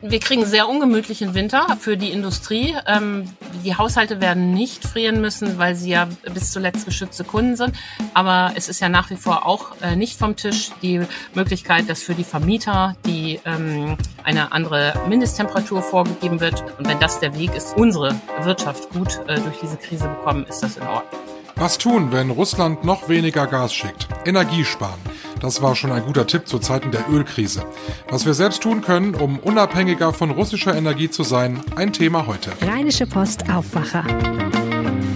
Wir kriegen sehr ungemütlichen Winter für die Industrie. Ähm, die Haushalte werden nicht frieren müssen, weil sie ja bis zuletzt geschützte Kunden sind. Aber es ist ja nach wie vor auch äh, nicht vom Tisch die Möglichkeit, dass für die Vermieter die ähm, eine andere Mindesttemperatur vorgegeben wird. Und wenn das der Weg ist, unsere Wirtschaft gut äh, durch diese Krise bekommen, ist das in Ordnung. Was tun, wenn Russland noch weniger Gas schickt? Energie sparen. Das war schon ein guter Tipp zu Zeiten der Ölkrise. Was wir selbst tun können, um unabhängiger von russischer Energie zu sein, ein Thema heute. Rheinische Post Aufwacher.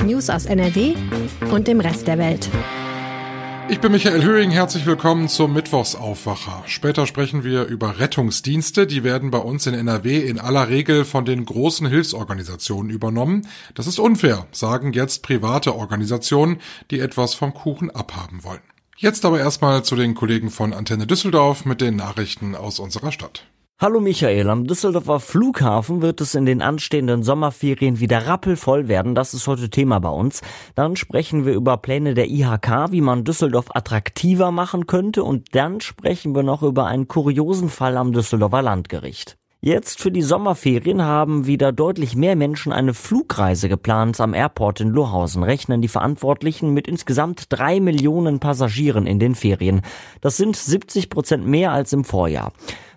News aus NRW und dem Rest der Welt. Ich bin Michael Höhing, herzlich willkommen zum Mittwochsaufwacher. Später sprechen wir über Rettungsdienste, die werden bei uns in NRW in aller Regel von den großen Hilfsorganisationen übernommen. Das ist unfair, sagen jetzt private Organisationen, die etwas vom Kuchen abhaben wollen. Jetzt aber erstmal zu den Kollegen von Antenne Düsseldorf mit den Nachrichten aus unserer Stadt. Hallo Michael, am Düsseldorfer Flughafen wird es in den anstehenden Sommerferien wieder rappelvoll werden. Das ist heute Thema bei uns. Dann sprechen wir über Pläne der IHK, wie man Düsseldorf attraktiver machen könnte. Und dann sprechen wir noch über einen kuriosen Fall am Düsseldorfer Landgericht. Jetzt für die Sommerferien haben wieder deutlich mehr Menschen eine Flugreise geplant am Airport in Lohausen, rechnen die Verantwortlichen mit insgesamt drei Millionen Passagieren in den Ferien. Das sind 70 Prozent mehr als im Vorjahr.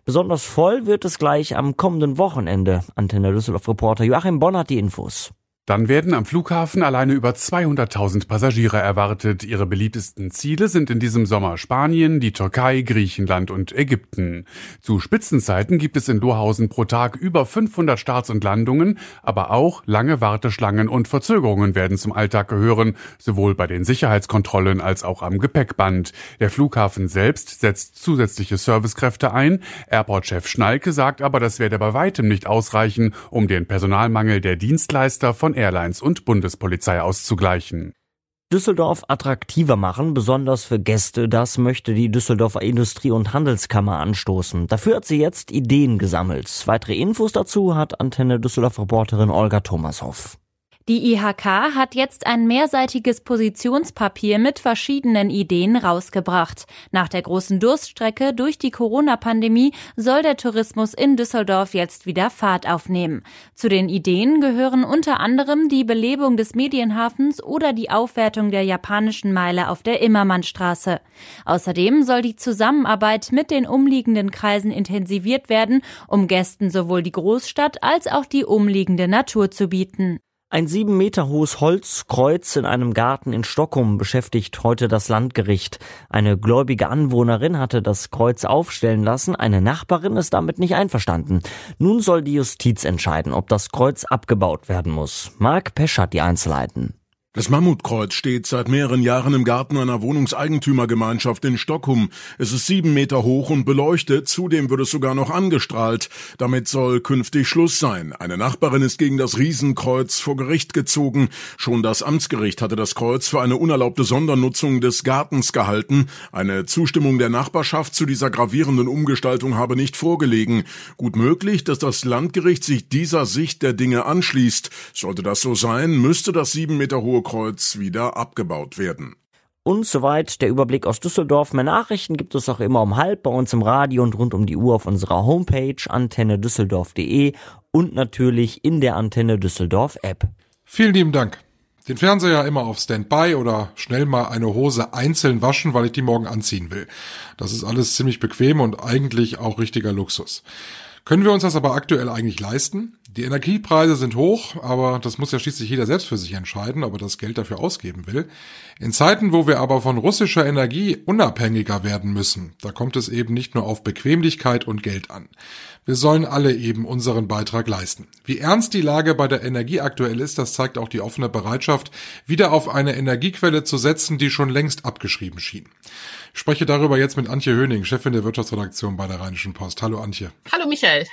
Besonders voll wird es gleich am kommenden Wochenende. Antenne Düsseldorf Reporter Joachim Bonn hat die Infos. Dann werden am Flughafen alleine über 200.000 Passagiere erwartet. Ihre beliebtesten Ziele sind in diesem Sommer Spanien, die Türkei, Griechenland und Ägypten. Zu Spitzenzeiten gibt es in Lohausen pro Tag über 500 Starts und Landungen, aber auch lange Warteschlangen und Verzögerungen werden zum Alltag gehören, sowohl bei den Sicherheitskontrollen als auch am Gepäckband. Der Flughafen selbst setzt zusätzliche Servicekräfte ein. Airport-Chef Schnalke sagt aber, das werde bei weitem nicht ausreichen, um den Personalmangel der Dienstleister von Airlines und Bundespolizei auszugleichen. Düsseldorf attraktiver machen, besonders für Gäste, das möchte die Düsseldorfer Industrie- und Handelskammer anstoßen. Dafür hat sie jetzt Ideen gesammelt. Weitere Infos dazu hat Antenne Düsseldorf Reporterin Olga Thomashoff. Die IHK hat jetzt ein mehrseitiges Positionspapier mit verschiedenen Ideen rausgebracht. Nach der großen Durststrecke durch die Corona-Pandemie soll der Tourismus in Düsseldorf jetzt wieder Fahrt aufnehmen. Zu den Ideen gehören unter anderem die Belebung des Medienhafens oder die Aufwertung der japanischen Meile auf der Immermannstraße. Außerdem soll die Zusammenarbeit mit den umliegenden Kreisen intensiviert werden, um Gästen sowohl die Großstadt als auch die umliegende Natur zu bieten. Ein sieben Meter hohes Holzkreuz in einem Garten in Stockholm beschäftigt heute das Landgericht. Eine gläubige Anwohnerin hatte das Kreuz aufstellen lassen, eine Nachbarin ist damit nicht einverstanden. Nun soll die Justiz entscheiden, ob das Kreuz abgebaut werden muss. Marc Pesch hat die Einzelheiten. Das Mammutkreuz steht seit mehreren Jahren im Garten einer Wohnungseigentümergemeinschaft in Stockholm. Es ist sieben Meter hoch und beleuchtet, zudem wird es sogar noch angestrahlt. Damit soll künftig Schluss sein. Eine Nachbarin ist gegen das Riesenkreuz vor Gericht gezogen. Schon das Amtsgericht hatte das Kreuz für eine unerlaubte Sondernutzung des Gartens gehalten. Eine Zustimmung der Nachbarschaft zu dieser gravierenden Umgestaltung habe nicht vorgelegen. Gut möglich, dass das Landgericht sich dieser Sicht der Dinge anschließt. Sollte das so sein, müsste das sieben Meter hohe Kreuz wieder abgebaut werden. Und soweit der Überblick aus Düsseldorf. Mehr Nachrichten gibt es auch immer um halb bei uns im Radio und rund um die Uhr auf unserer Homepage antennedüsseldorf.de und natürlich in der Antenne Düsseldorf App. Vielen lieben Dank. Den Fernseher immer auf Standby oder schnell mal eine Hose einzeln waschen, weil ich die morgen anziehen will. Das ist alles ziemlich bequem und eigentlich auch richtiger Luxus. Können wir uns das aber aktuell eigentlich leisten? Die Energiepreise sind hoch, aber das muss ja schließlich jeder selbst für sich entscheiden, ob er das Geld dafür ausgeben will. In Zeiten, wo wir aber von russischer Energie unabhängiger werden müssen, da kommt es eben nicht nur auf Bequemlichkeit und Geld an. Wir sollen alle eben unseren Beitrag leisten. Wie ernst die Lage bei der Energie aktuell ist, das zeigt auch die offene Bereitschaft, wieder auf eine Energiequelle zu setzen, die schon längst abgeschrieben schien. Ich spreche darüber jetzt mit Antje Höning, Chefin der Wirtschaftsredaktion bei der Rheinischen Post. Hallo Antje. Hallo Michael.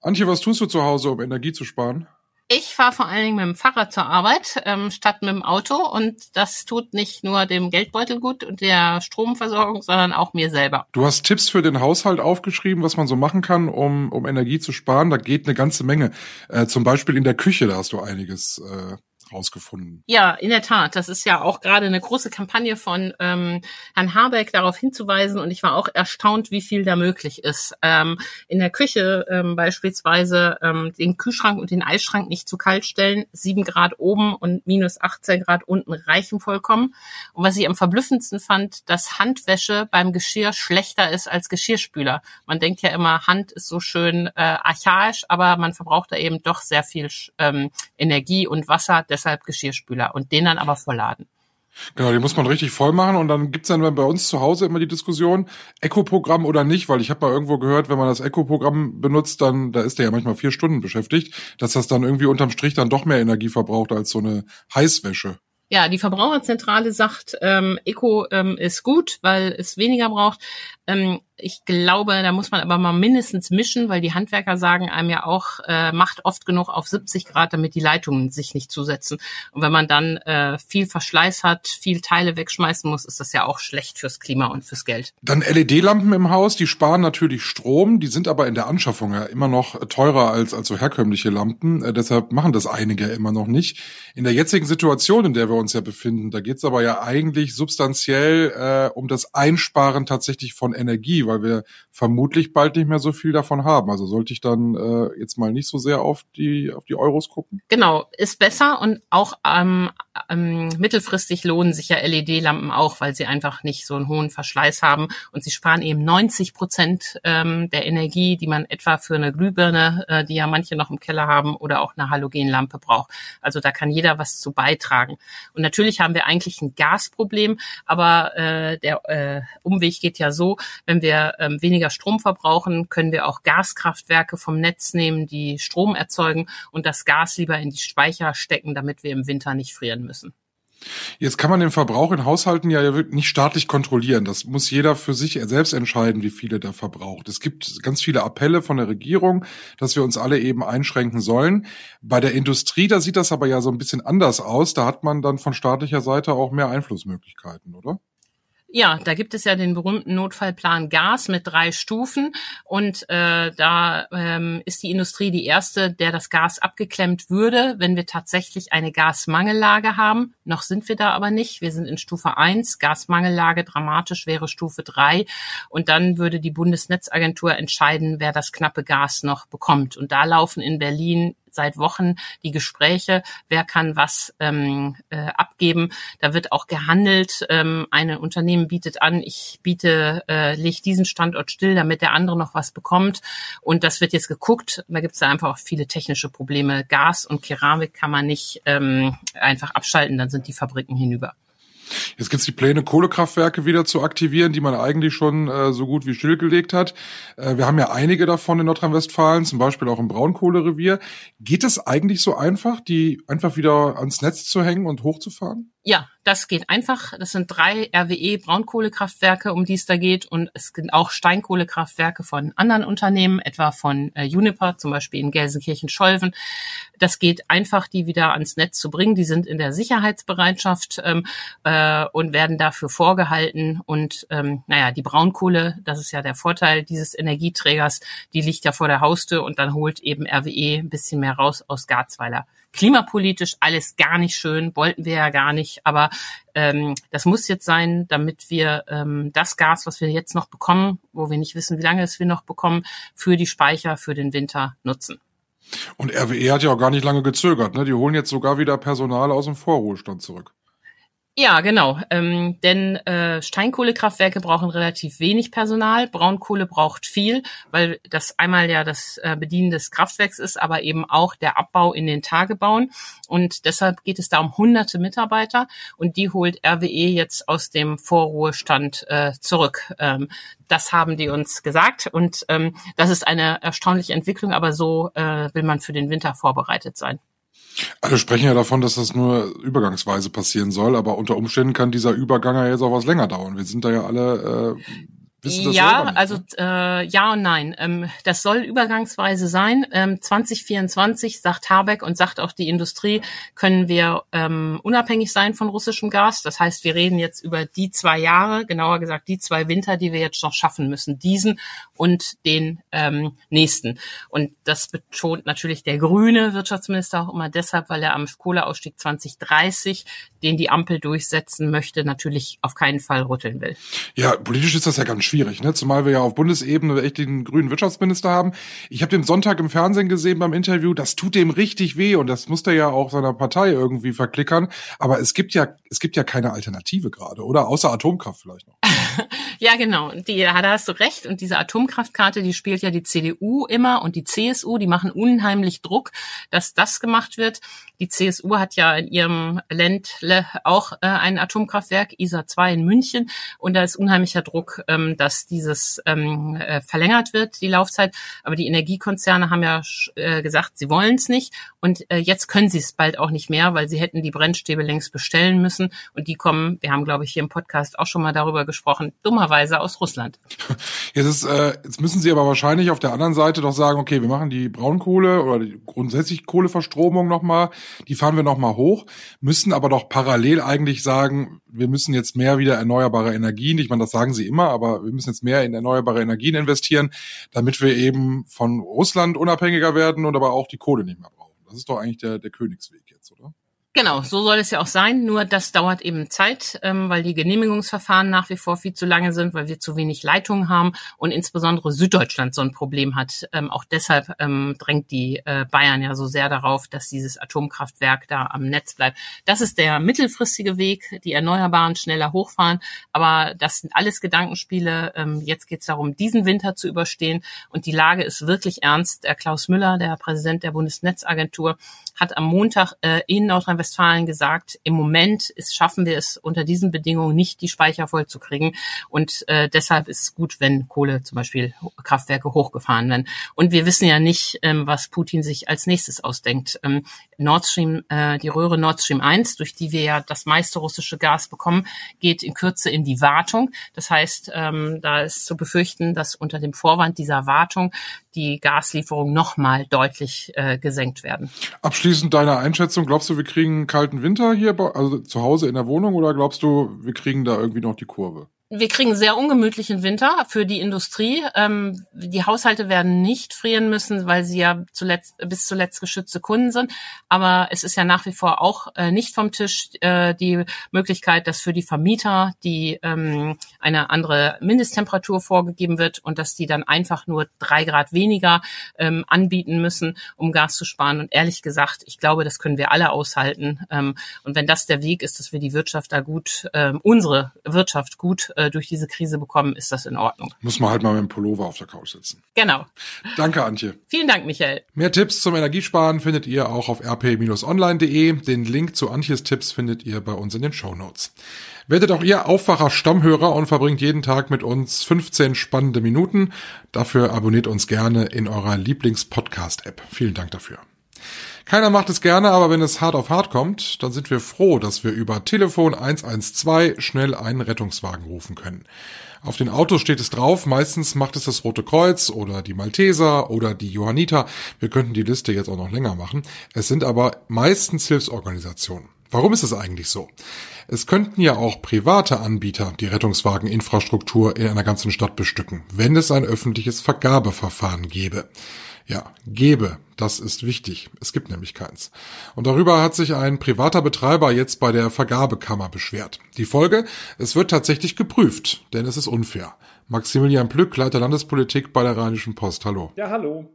Antje, was tust du zu Hause, um Energie zu sparen? Ich fahre vor allen Dingen mit dem Fahrrad zur Arbeit ähm, statt mit dem Auto und das tut nicht nur dem Geldbeutel gut und der Stromversorgung, sondern auch mir selber. Du hast Tipps für den Haushalt aufgeschrieben, was man so machen kann, um, um Energie zu sparen. Da geht eine ganze Menge. Äh, zum Beispiel in der Küche, da hast du einiges äh, rausgefunden. Ja, in der Tat. Das ist ja auch gerade eine große Kampagne von ähm, Herrn Habeck darauf hinzuweisen. Und ich war auch erstaunt, wie viel da möglich ist. Ähm, in der Küche ähm, beispielsweise ähm, den Kühlschrank und den Eisschrank nicht zu kalt stellen. Sieben Grad oben und minus 18 Grad unten reichen vollkommen. Und was ich am verblüffendsten fand, dass Handwäsche beim Geschirr schlechter ist als Geschirrspüler. Man denkt ja immer, Hand ist so schön äh, archaisch, aber man verbraucht da eben doch sehr viel ähm, Energie und Wasser, deshalb Geschirrspüler und den dann aber vollladen. Genau, die muss man richtig voll machen und dann gibt's dann bei uns zu Hause immer die Diskussion, Eco-Programm oder nicht, weil ich habe mal irgendwo gehört, wenn man das Eco-Programm benutzt, dann, da ist der ja manchmal vier Stunden beschäftigt, dass das dann irgendwie unterm Strich dann doch mehr Energie verbraucht als so eine Heißwäsche. Ja, die Verbraucherzentrale sagt, ähm, Eco ähm, ist gut, weil es weniger braucht. Ähm, ich glaube, da muss man aber mal mindestens mischen, weil die Handwerker sagen einem ja auch, äh, macht oft genug auf 70 Grad, damit die Leitungen sich nicht zusetzen. Und wenn man dann äh, viel Verschleiß hat, viel Teile wegschmeißen muss, ist das ja auch schlecht fürs Klima und fürs Geld. Dann LED-Lampen im Haus, die sparen natürlich Strom, die sind aber in der Anschaffung ja immer noch teurer als, als so herkömmliche Lampen. Äh, deshalb machen das einige immer noch nicht. In der jetzigen Situation, in der wir uns ja befinden, da geht's aber ja eigentlich substanziell äh, um das Einsparen tatsächlich von Energie, weil wir vermutlich bald nicht mehr so viel davon haben. Also sollte ich dann äh, jetzt mal nicht so sehr auf die auf die Euros gucken? Genau, ist besser und auch ähm, ähm, mittelfristig lohnen sich ja LED-Lampen auch, weil sie einfach nicht so einen hohen Verschleiß haben und sie sparen eben 90 Prozent ähm, der Energie, die man etwa für eine Glühbirne, äh, die ja manche noch im Keller haben, oder auch eine Halogenlampe braucht. Also da kann jeder was zu beitragen. Und natürlich haben wir eigentlich ein Gasproblem, aber äh, der äh, Umweg geht ja so, wenn wir ähm, weniger Strom verbrauchen, können wir auch Gaskraftwerke vom Netz nehmen, die Strom erzeugen und das Gas lieber in die Speicher stecken, damit wir im Winter nicht frieren müssen. Jetzt kann man den Verbrauch in Haushalten ja nicht staatlich kontrollieren. Das muss jeder für sich selbst entscheiden, wie viele der verbraucht. Es gibt ganz viele Appelle von der Regierung, dass wir uns alle eben einschränken sollen. Bei der Industrie, da sieht das aber ja so ein bisschen anders aus. Da hat man dann von staatlicher Seite auch mehr Einflussmöglichkeiten, oder? Ja, da gibt es ja den berühmten Notfallplan Gas mit drei Stufen und äh, da ähm, ist die Industrie die erste, der das Gas abgeklemmt würde, wenn wir tatsächlich eine Gasmangellage haben. Noch sind wir da aber nicht. Wir sind in Stufe eins. Gasmangellage dramatisch wäre Stufe drei und dann würde die Bundesnetzagentur entscheiden, wer das knappe Gas noch bekommt. Und da laufen in Berlin seit Wochen die Gespräche, wer kann was ähm, äh, abgeben. Da wird auch gehandelt. Ähm, ein Unternehmen bietet an, ich biete, äh, leg diesen Standort still, damit der andere noch was bekommt. Und das wird jetzt geguckt. Da gibt es einfach auch viele technische Probleme. Gas und Keramik kann man nicht ähm, einfach abschalten, dann sind die Fabriken hinüber. Jetzt gibt es die Pläne, Kohlekraftwerke wieder zu aktivieren, die man eigentlich schon äh, so gut wie stillgelegt hat. Äh, wir haben ja einige davon in Nordrhein-Westfalen, zum Beispiel auch im Braunkohlerevier. Geht es eigentlich so einfach, die einfach wieder ans Netz zu hängen und hochzufahren? Ja, das geht einfach. Das sind drei RWE Braunkohlekraftwerke, um die es da geht. Und es sind auch Steinkohlekraftwerke von anderen Unternehmen, etwa von äh, Uniper, zum Beispiel in Gelsenkirchen-Scholven. Das geht einfach, die wieder ans Netz zu bringen. Die sind in der Sicherheitsbereitschaft ähm, äh, und werden dafür vorgehalten. Und ähm, naja, die Braunkohle, das ist ja der Vorteil dieses Energieträgers, die liegt ja vor der Haustür und dann holt eben RWE ein bisschen mehr raus aus Garzweiler klimapolitisch alles gar nicht schön, wollten wir ja gar nicht, aber ähm, das muss jetzt sein, damit wir ähm, das Gas, was wir jetzt noch bekommen, wo wir nicht wissen, wie lange es wir noch bekommen, für die Speicher für den Winter nutzen. Und RWE hat ja auch gar nicht lange gezögert, ne? Die holen jetzt sogar wieder Personal aus dem Vorruhestand zurück. Ja, genau. Ähm, denn äh, Steinkohlekraftwerke brauchen relativ wenig Personal, Braunkohle braucht viel, weil das einmal ja das äh, Bedienen des Kraftwerks ist, aber eben auch der Abbau in den Tagebauen. Und deshalb geht es da um hunderte Mitarbeiter und die holt RWE jetzt aus dem Vorruhestand äh, zurück. Ähm, das haben die uns gesagt und ähm, das ist eine erstaunliche Entwicklung, aber so äh, will man für den Winter vorbereitet sein. Alle sprechen ja davon, dass das nur übergangsweise passieren soll, aber unter Umständen kann dieser Übergang ja jetzt auch was länger dauern. Wir sind da ja alle äh, ja, nicht, also ne? äh, ja und nein. Ähm, das soll übergangsweise sein. Ähm, 2024 sagt Habeck und sagt auch die Industrie, können wir ähm, unabhängig sein von russischem Gas. Das heißt, wir reden jetzt über die zwei Jahre, genauer gesagt die zwei Winter, die wir jetzt noch schaffen müssen, diesen und den ähm, nächsten. Und das betont natürlich der grüne Wirtschaftsminister auch immer deshalb, weil er am Kohleausstieg 2030, den die Ampel durchsetzen möchte, natürlich auf keinen Fall rütteln will. Ja, politisch ist das ja ganz schwierig, ne? Zumal wir ja auf Bundesebene echt den grünen Wirtschaftsminister haben. Ich habe den Sonntag im Fernsehen gesehen beim Interview, das tut dem richtig weh und das muss der ja auch seiner Partei irgendwie verklickern. Aber es gibt ja, es gibt ja keine Alternative gerade, oder? Außer Atomkraft vielleicht noch. ja, genau. Die, da hast du recht. Und diese Atomkraftkarte, die spielt ja die CDU immer und die CSU, die machen unheimlich Druck, dass das gemacht wird. Die CSU hat ja in ihrem Ländle auch äh, ein Atomkraftwerk, ISA 2 in München. Und da ist unheimlicher Druck, ähm, dass dieses ähm, äh, verlängert wird, die Laufzeit. Aber die Energiekonzerne haben ja äh, gesagt, sie wollen es nicht. Und äh, jetzt können sie es bald auch nicht mehr, weil sie hätten die Brennstäbe längst bestellen müssen. Und die kommen, wir haben, glaube ich, hier im Podcast auch schon mal darüber gesprochen, dummerweise aus Russland. Jetzt, ist, äh, jetzt müssen sie aber wahrscheinlich auf der anderen Seite doch sagen, okay, wir machen die Braunkohle oder die grundsätzlich Kohleverstromung nochmal die fahren wir nochmal hoch, müssen aber doch parallel eigentlich sagen, wir müssen jetzt mehr wieder erneuerbare Energien, ich meine, das sagen sie immer, aber wir müssen jetzt mehr in erneuerbare Energien investieren, damit wir eben von Russland unabhängiger werden und aber auch die Kohle nicht mehr brauchen. Das ist doch eigentlich der, der Königsweg jetzt, oder? Genau, so soll es ja auch sein. Nur das dauert eben Zeit, ähm, weil die Genehmigungsverfahren nach wie vor viel zu lange sind, weil wir zu wenig Leitungen haben und insbesondere Süddeutschland so ein Problem hat. Ähm, auch deshalb ähm, drängt die äh, Bayern ja so sehr darauf, dass dieses Atomkraftwerk da am Netz bleibt. Das ist der mittelfristige Weg, die Erneuerbaren schneller hochfahren. Aber das sind alles Gedankenspiele. Ähm, jetzt geht es darum, diesen Winter zu überstehen. Und die Lage ist wirklich ernst. Der Klaus Müller, der Präsident der Bundesnetzagentur, hat am Montag äh, in Nordrhein-Westfalen gesagt, im Moment ist, schaffen wir es unter diesen Bedingungen nicht, die Speicher voll zu kriegen. Und äh, deshalb ist es gut, wenn Kohle zum Beispiel Kraftwerke hochgefahren werden. Und wir wissen ja nicht, ähm, was Putin sich als nächstes ausdenkt. Ähm, Nord Stream, äh, die Röhre Nord Stream 1, durch die wir ja das meiste russische Gas bekommen, geht in Kürze in die Wartung. Das heißt, ähm, da ist zu befürchten, dass unter dem Vorwand dieser Wartung die Gaslieferungen nochmal deutlich äh, gesenkt werden. Abschließend deine Einschätzung, glaubst du, wir kriegen einen kalten Winter hier, also zu Hause in der Wohnung, oder glaubst du, wir kriegen da irgendwie noch die Kurve? Wir kriegen sehr ungemütlichen Winter für die Industrie. Ähm, die Haushalte werden nicht frieren müssen, weil sie ja zuletzt, bis zuletzt geschützte Kunden sind. Aber es ist ja nach wie vor auch äh, nicht vom Tisch äh, die Möglichkeit, dass für die Vermieter die ähm, eine andere Mindesttemperatur vorgegeben wird und dass die dann einfach nur drei Grad weniger ähm, anbieten müssen, um Gas zu sparen. Und ehrlich gesagt, ich glaube, das können wir alle aushalten. Ähm, und wenn das der Weg ist, dass wir die Wirtschaft da gut, ähm, unsere Wirtschaft gut äh, durch diese Krise bekommen, ist das in Ordnung. Muss man halt mal mit dem Pullover auf der Couch sitzen. Genau. Danke, Antje. Vielen Dank, Michael. Mehr Tipps zum Energiesparen findet ihr auch auf rp-online.de. Den Link zu Antjes Tipps findet ihr bei uns in den Show Notes. Werdet auch ihr Aufwacher Stammhörer und verbringt jeden Tag mit uns 15 spannende Minuten. Dafür abonniert uns gerne in eurer Lieblings-Podcast-App. Vielen Dank dafür. Keiner macht es gerne, aber wenn es hart auf hart kommt, dann sind wir froh, dass wir über Telefon 112 schnell einen Rettungswagen rufen können. Auf den Autos steht es drauf, meistens macht es das Rote Kreuz oder die Malteser oder die Johanniter. Wir könnten die Liste jetzt auch noch länger machen. Es sind aber meistens Hilfsorganisationen. Warum ist es eigentlich so? Es könnten ja auch private Anbieter die Rettungswageninfrastruktur in einer ganzen Stadt bestücken, wenn es ein öffentliches Vergabeverfahren gäbe. Ja, gebe, das ist wichtig. Es gibt nämlich keins. Und darüber hat sich ein privater Betreiber jetzt bei der Vergabekammer beschwert. Die Folge? Es wird tatsächlich geprüft, denn es ist unfair. Maximilian Plück, Leiter Landespolitik bei der Rheinischen Post. Hallo. Ja, hallo.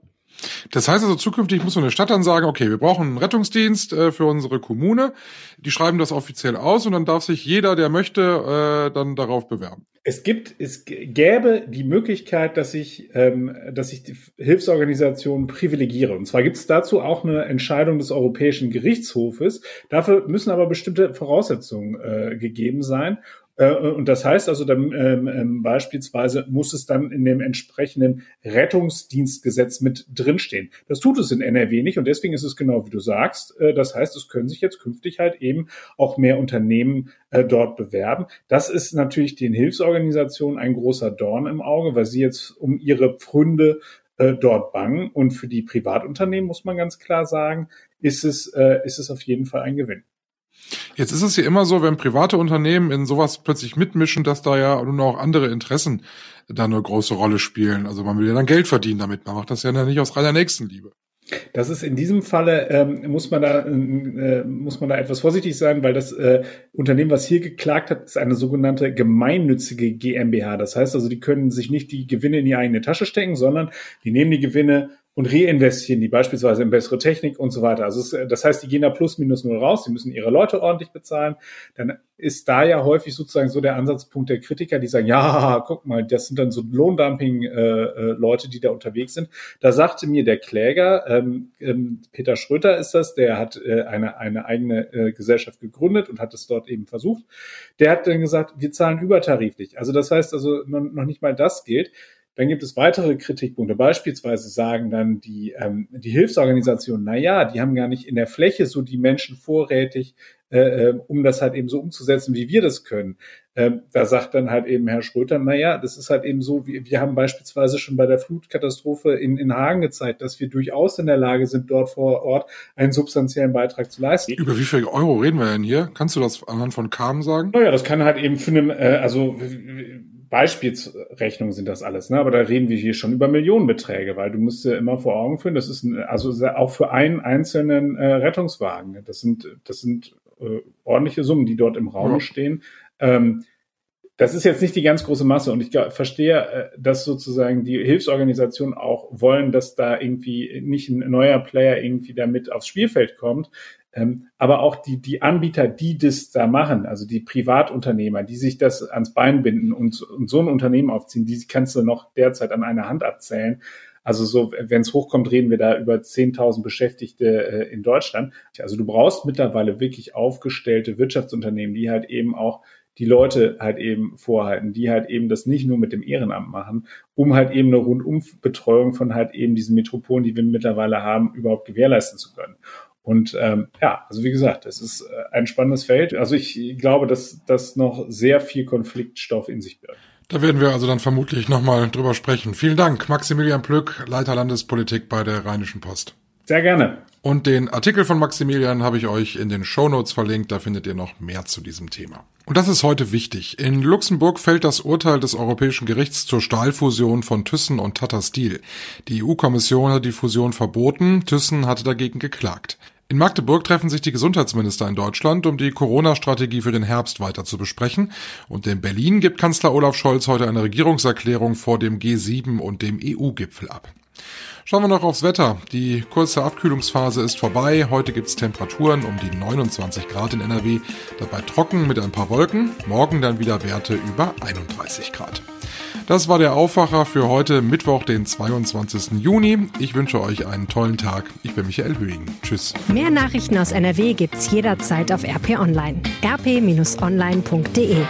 Das heißt also, zukünftig muss so eine Stadt dann sagen, okay, wir brauchen einen Rettungsdienst äh, für unsere Kommune. Die schreiben das offiziell aus und dann darf sich jeder, der möchte, äh, dann darauf bewerben. Es gibt, es gäbe die Möglichkeit, dass ich, ähm, dass ich die Hilfsorganisationen privilegiere. Und zwar gibt es dazu auch eine Entscheidung des Europäischen Gerichtshofes. Dafür müssen aber bestimmte Voraussetzungen äh, gegeben sein. Äh, und das heißt also dann ähm, ähm, beispielsweise muss es dann in dem entsprechenden Rettungsdienstgesetz mit drinstehen. Das tut es in NRW nicht und deswegen ist es genau wie du sagst. Äh, das heißt, es können sich jetzt künftig halt eben auch mehr Unternehmen äh, dort bewerben. Das ist natürlich den Hilfsorganisationen ein großer Dorn im Auge, weil sie jetzt um ihre Pfründe äh, dort bangen. Und für die Privatunternehmen muss man ganz klar sagen, ist es, äh, ist es auf jeden Fall ein Gewinn. Jetzt ist es ja immer so, wenn private Unternehmen in sowas plötzlich mitmischen, dass da ja nun auch andere Interessen da eine große Rolle spielen. Also man will ja dann Geld verdienen damit. Man macht das ja nicht aus reiner Nächstenliebe. Das ist in diesem Falle ähm, muss man da äh, muss man da etwas vorsichtig sein, weil das äh, Unternehmen, was hier geklagt hat, ist eine sogenannte gemeinnützige GmbH. Das heißt also, die können sich nicht die Gewinne in die eigene Tasche stecken, sondern die nehmen die Gewinne und reinvestieren die beispielsweise in bessere Technik und so weiter. Also es, das heißt, die gehen da plus minus null raus, die müssen ihre Leute ordentlich bezahlen. Dann ist da ja häufig sozusagen so der Ansatzpunkt der Kritiker, die sagen, ja, guck mal, das sind dann so Lohndumping-Leute, äh, die da unterwegs sind. Da sagte mir der Kläger, ähm, ähm, Peter Schröter ist das, der hat äh, eine, eine eigene äh, Gesellschaft gegründet und hat es dort eben versucht. Der hat dann gesagt, wir zahlen übertariflich. Also das heißt also, noch nicht mal das gilt. Dann gibt es weitere Kritikpunkte. Beispielsweise sagen dann die, ähm, die Hilfsorganisationen, na ja, die haben gar nicht in der Fläche so die Menschen vorrätig, äh, äh, um das halt eben so umzusetzen, wie wir das können. Ähm, da sagt dann halt eben Herr Schröter, na ja, das ist halt eben so, wir, wir haben beispielsweise schon bei der Flutkatastrophe in, in Hagen gezeigt, dass wir durchaus in der Lage sind, dort vor Ort einen substanziellen Beitrag zu leisten. Über wie viel Euro reden wir denn hier? Kannst du das anhand von Kamen sagen? Naja, das kann halt eben für einen, äh, also Beispielsrechnungen sind das alles, ne? aber da reden wir hier schon über Millionenbeträge, weil du musst dir immer vor Augen führen, das ist ein, also auch für einen einzelnen äh, Rettungswagen, das sind, das sind äh, ordentliche Summen, die dort im Raum ja. stehen. Ähm, das ist jetzt nicht die ganz große Masse und ich verstehe, äh, dass sozusagen die Hilfsorganisationen auch wollen, dass da irgendwie nicht ein neuer Player irgendwie damit aufs Spielfeld kommt. Ähm, aber auch die, die Anbieter, die das da machen, also die Privatunternehmer, die sich das ans Bein binden und, und so ein Unternehmen aufziehen, die kannst du noch derzeit an einer Hand abzählen. Also so, wenn es hochkommt, reden wir da über 10.000 Beschäftigte äh, in Deutschland. Also du brauchst mittlerweile wirklich aufgestellte Wirtschaftsunternehmen, die halt eben auch die Leute halt eben vorhalten, die halt eben das nicht nur mit dem Ehrenamt machen, um halt eben eine Rundumbetreuung von halt eben diesen Metropolen, die wir mittlerweile haben, überhaupt gewährleisten zu können. Und ähm, ja, also wie gesagt, es ist äh, ein spannendes Feld. Also ich glaube, dass das noch sehr viel Konfliktstoff in sich birgt. Da werden wir also dann vermutlich nochmal drüber sprechen. Vielen Dank, Maximilian Plück, Leiter Landespolitik bei der Rheinischen Post. Sehr gerne. Und den Artikel von Maximilian habe ich euch in den Show Notes verlinkt, da findet ihr noch mehr zu diesem Thema. Und das ist heute wichtig. In Luxemburg fällt das Urteil des Europäischen Gerichts zur Stahlfusion von Thyssen und Tata Steel. Die EU-Kommission hat die Fusion verboten, Thyssen hatte dagegen geklagt. In Magdeburg treffen sich die Gesundheitsminister in Deutschland, um die Corona-Strategie für den Herbst weiter zu besprechen. Und in Berlin gibt Kanzler Olaf Scholz heute eine Regierungserklärung vor dem G7 und dem EU-Gipfel ab. Schauen wir noch aufs Wetter. Die kurze Abkühlungsphase ist vorbei. Heute gibt's Temperaturen um die 29 Grad in NRW. Dabei trocken mit ein paar Wolken. Morgen dann wieder Werte über 31 Grad. Das war der Aufwacher für heute Mittwoch, den 22. Juni. Ich wünsche euch einen tollen Tag. Ich bin Michael Höhing. Tschüss. Mehr Nachrichten aus NRW gibt's jederzeit auf RP Online. rp-online.de